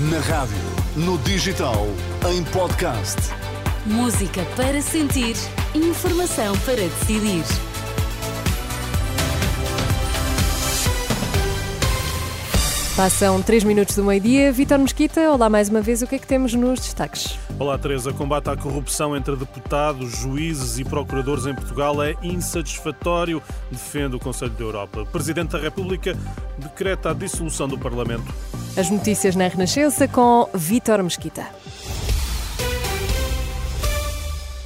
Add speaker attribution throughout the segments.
Speaker 1: Na rádio, no digital, em podcast.
Speaker 2: Música para sentir, informação para decidir.
Speaker 3: Passam 3 minutos do meio-dia. Vitor Mesquita, olá mais uma vez. O que é que temos nos destaques?
Speaker 4: Olá, Teresa. Combate à corrupção entre deputados, juízes e procuradores em Portugal é insatisfatório, defende o Conselho da Europa. O Presidente da República decreta a dissolução do Parlamento.
Speaker 3: As notícias na Renascença com Vitor Mesquita.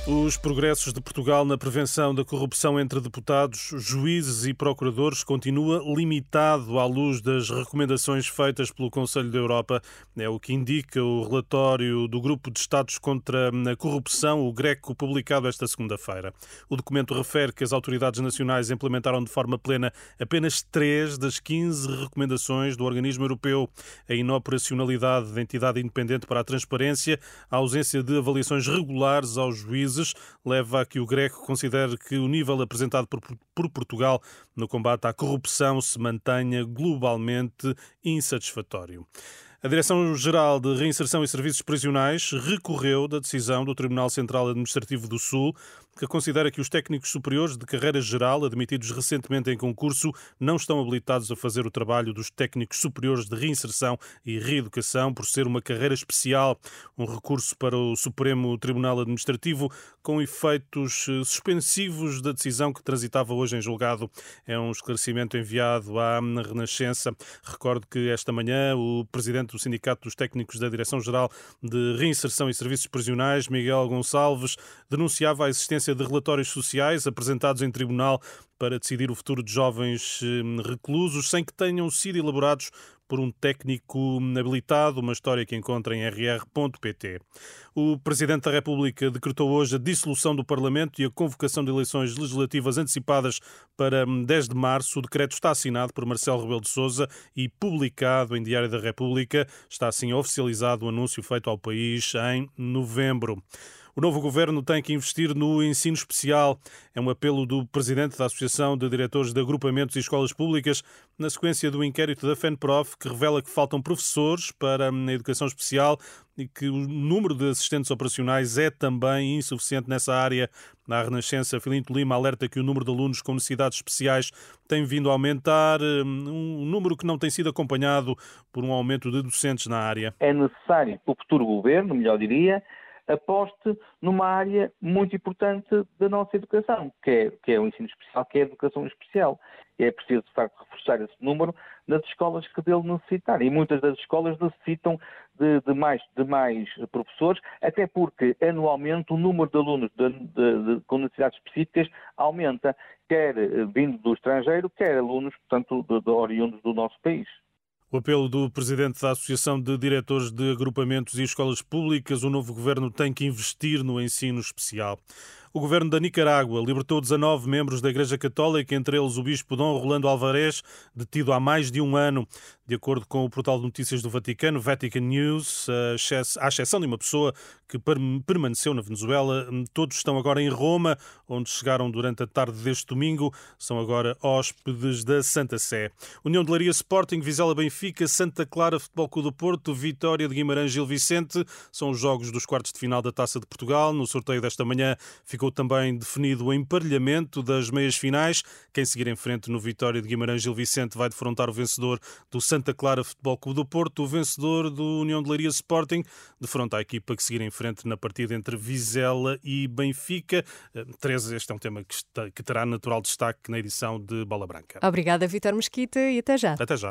Speaker 4: Os progressos de Portugal na prevenção da corrupção entre deputados, juízes e procuradores continua limitado à luz das recomendações feitas pelo Conselho da Europa. É o que indica o relatório do Grupo de Estados contra a Corrupção, o GRECO, publicado esta segunda-feira. O documento refere que as autoridades nacionais implementaram de forma plena apenas três das 15 recomendações do organismo europeu. A inoperacionalidade da entidade independente para a transparência, a ausência de avaliações regulares aos juízes leva a que o Greco considere que o nível apresentado por, por Portugal no combate à corrupção se mantenha globalmente insatisfatório. A Direção-Geral de Reinserção e Serviços Prisionais recorreu da decisão do Tribunal Central Administrativo do Sul, que considera que os técnicos superiores de carreira geral, admitidos recentemente em concurso, não estão habilitados a fazer o trabalho dos técnicos superiores de reinserção e reeducação por ser uma carreira especial. Um recurso para o Supremo Tribunal Administrativo com efeitos eh, suspensivos da decisão que transitava hoje em julgado. É um esclarecimento enviado à Renascença. Recordo que esta manhã o presidente do Sindicato dos Técnicos da Direção-Geral de Reinserção e Serviços Prisionais, Miguel Gonçalves, denunciava a existência de relatórios sociais apresentados em tribunal para decidir o futuro de jovens eh, reclusos sem que tenham sido elaborados por um técnico habilitado, uma história que encontra em rr.pt. O Presidente da República decretou hoje a dissolução do Parlamento e a convocação de eleições legislativas antecipadas para 10 de março. O decreto está assinado por Marcelo Rebelo de Sousa e publicado em Diário da República. Está assim oficializado o anúncio feito ao país em novembro. O novo governo tem que investir no ensino especial. É um apelo do presidente da Associação de Diretores de Agrupamentos e Escolas Públicas, na sequência do inquérito da FENPROF, que revela que faltam professores para a educação especial e que o número de assistentes operacionais é também insuficiente nessa área. Na Renascença, Filinto Lima alerta que o número de alunos com necessidades especiais tem vindo a aumentar, um número que não tem sido acompanhado por um aumento de docentes na área.
Speaker 5: É necessário o futuro governo, melhor diria, aposte numa área muito importante da nossa educação, que é, que é o ensino especial, que é a educação especial. É preciso, de facto, reforçar esse número nas escolas que dele necessitarem. E muitas das escolas necessitam de, de, mais, de mais professores, até porque anualmente o número de alunos de, com necessidades específicas aumenta, quer vindo do estrangeiro, quer alunos, portanto, oriundos do nosso país.
Speaker 4: O apelo do presidente da Associação de Diretores de Agrupamentos e Escolas Públicas, o novo governo tem que investir no ensino especial. O governo da Nicarágua libertou 19 membros da Igreja Católica, entre eles o bispo Dom Rolando Alvarez, detido há mais de um ano. De acordo com o portal de notícias do Vaticano, Vatican News, à exceção de uma pessoa que permaneceu na Venezuela, todos estão agora em Roma, onde chegaram durante a tarde deste domingo. São agora hóspedes da Santa Sé. União de Laria Sporting, Vizela Benfica, Santa Clara Futebol Clube do Porto, Vitória de Guimarães Gil Vicente. São os jogos dos quartos de final da Taça de Portugal. No sorteio desta manhã ficou ficou também definido o emparelhamento das meias finais. Quem seguir em frente no Vitória de Guimarães Gil Vicente vai defrontar o vencedor do Santa Clara Futebol Clube do Porto, o vencedor do União de Leiria Sporting, defronta a equipa que seguir em frente na partida entre Vizela e Benfica. 13, eh, este é um tema que, está, que terá natural destaque na edição de Bola Branca.
Speaker 3: Obrigada, Vitor Mesquita, e até já.
Speaker 4: Até já.